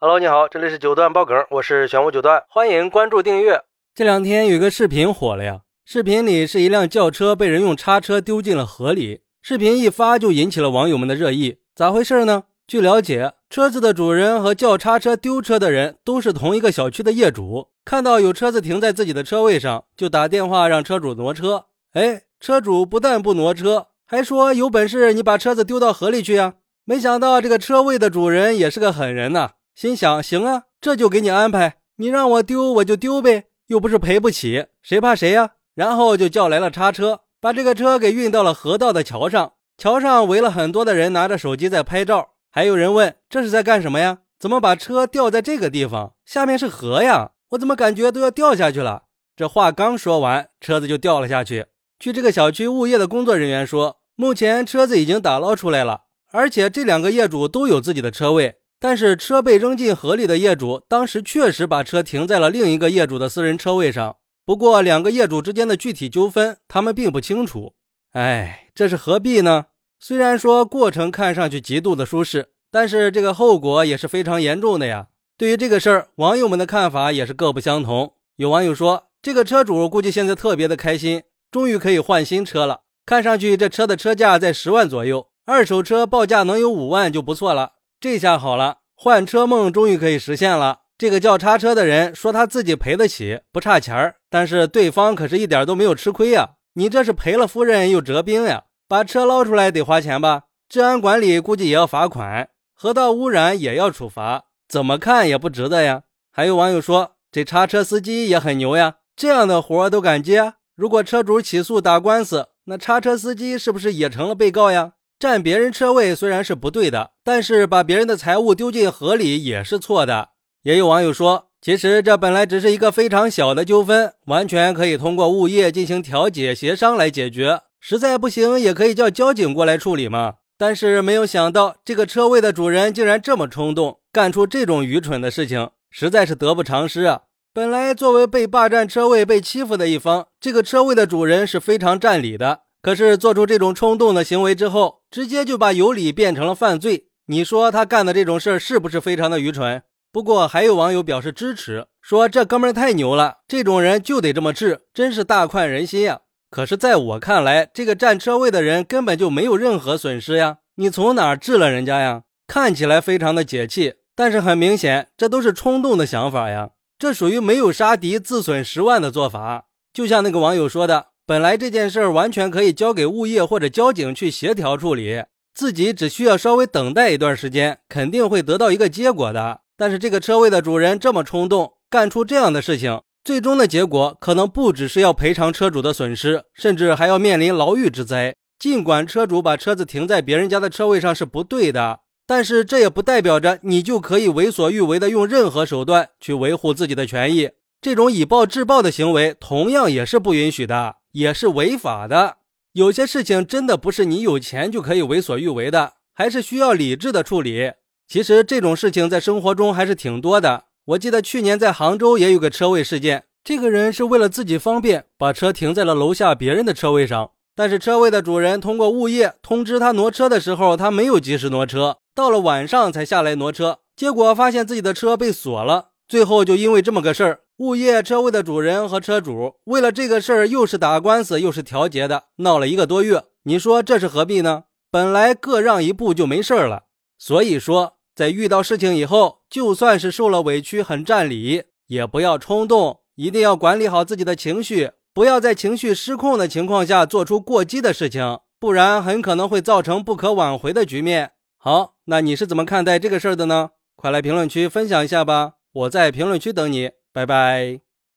Hello，你好，这里是九段爆梗，我是玄武九段，欢迎关注订阅。这两天有个视频火了呀，视频里是一辆轿车被人用叉车丢进了河里，视频一发就引起了网友们的热议，咋回事呢？据了解，车子的主人和叫叉车丢车的人都是同一个小区的业主，看到有车子停在自己的车位上，就打电话让车主挪车。哎，车主不但不挪车，还说有本事你把车子丢到河里去呀！没想到这个车位的主人也是个狠人呐，心想：行啊，这就给你安排，你让我丢我就丢呗，又不是赔不起，谁怕谁呀？然后就叫来了叉车，把这个车给运到了河道的桥上。桥上围了很多的人，拿着手机在拍照。还有人问：这是在干什么呀？怎么把车吊在这个地方？下面是河呀，我怎么感觉都要掉下去了？这话刚说完，车子就掉了下去。据这个小区物业的工作人员说，目前车子已经打捞出来了。而且这两个业主都有自己的车位，但是车被扔进河里的业主当时确实把车停在了另一个业主的私人车位上。不过两个业主之间的具体纠纷，他们并不清楚。哎，这是何必呢？虽然说过程看上去极度的舒适，但是这个后果也是非常严重的呀。对于这个事儿，网友们的看法也是各不相同。有网友说，这个车主估计现在特别的开心，终于可以换新车了。看上去这车的车价在十万左右。二手车报价能有五万就不错了，这下好了，换车梦终于可以实现了。这个叫叉车的人说他自己赔得起，不差钱儿，但是对方可是一点都没有吃亏呀。你这是赔了夫人又折兵呀，把车捞出来得花钱吧？治安管理估计也要罚款，河道污染也要处罚，怎么看也不值得呀。还有网友说这叉车司机也很牛呀，这样的活都敢接。如果车主起诉打官司，那叉车司机是不是也成了被告呀？占别人车位虽然是不对的，但是把别人的财物丢进河里也是错的。也有网友说，其实这本来只是一个非常小的纠纷，完全可以通过物业进行调解协商来解决。实在不行，也可以叫交警过来处理嘛。但是没有想到，这个车位的主人竟然这么冲动，干出这种愚蠢的事情，实在是得不偿失啊！本来作为被霸占车位、被欺负的一方，这个车位的主人是非常占理的。可是做出这种冲动的行为之后，直接就把有理变成了犯罪。你说他干的这种事儿是不是非常的愚蠢？不过还有网友表示支持，说这哥们儿太牛了，这种人就得这么治，真是大快人心呀。可是在我看来，这个占车位的人根本就没有任何损失呀，你从哪儿治了人家呀？看起来非常的解气，但是很明显，这都是冲动的想法呀，这属于没有杀敌自损十万的做法。就像那个网友说的。本来这件事儿完全可以交给物业或者交警去协调处理，自己只需要稍微等待一段时间，肯定会得到一个结果的。但是这个车位的主人这么冲动，干出这样的事情，最终的结果可能不只是要赔偿车主的损失，甚至还要面临牢狱之灾。尽管车主把车子停在别人家的车位上是不对的，但是这也不代表着你就可以为所欲为的用任何手段去维护自己的权益。这种以暴制暴的行为同样也是不允许的。也是违法的。有些事情真的不是你有钱就可以为所欲为的，还是需要理智的处理。其实这种事情在生活中还是挺多的。我记得去年在杭州也有个车位事件，这个人是为了自己方便，把车停在了楼下别人的车位上。但是车位的主人通过物业通知他挪车的时候，他没有及时挪车，到了晚上才下来挪车，结果发现自己的车被锁了。最后就因为这么个事儿。物业车位的主人和车主为了这个事儿，又是打官司又是调解的，闹了一个多月。你说这是何必呢？本来各让一步就没事了。所以说，在遇到事情以后，就算是受了委屈很占理，也不要冲动，一定要管理好自己的情绪，不要在情绪失控的情况下做出过激的事情，不然很可能会造成不可挽回的局面。好，那你是怎么看待这个事儿的呢？快来评论区分享一下吧，我在评论区等你。拜拜。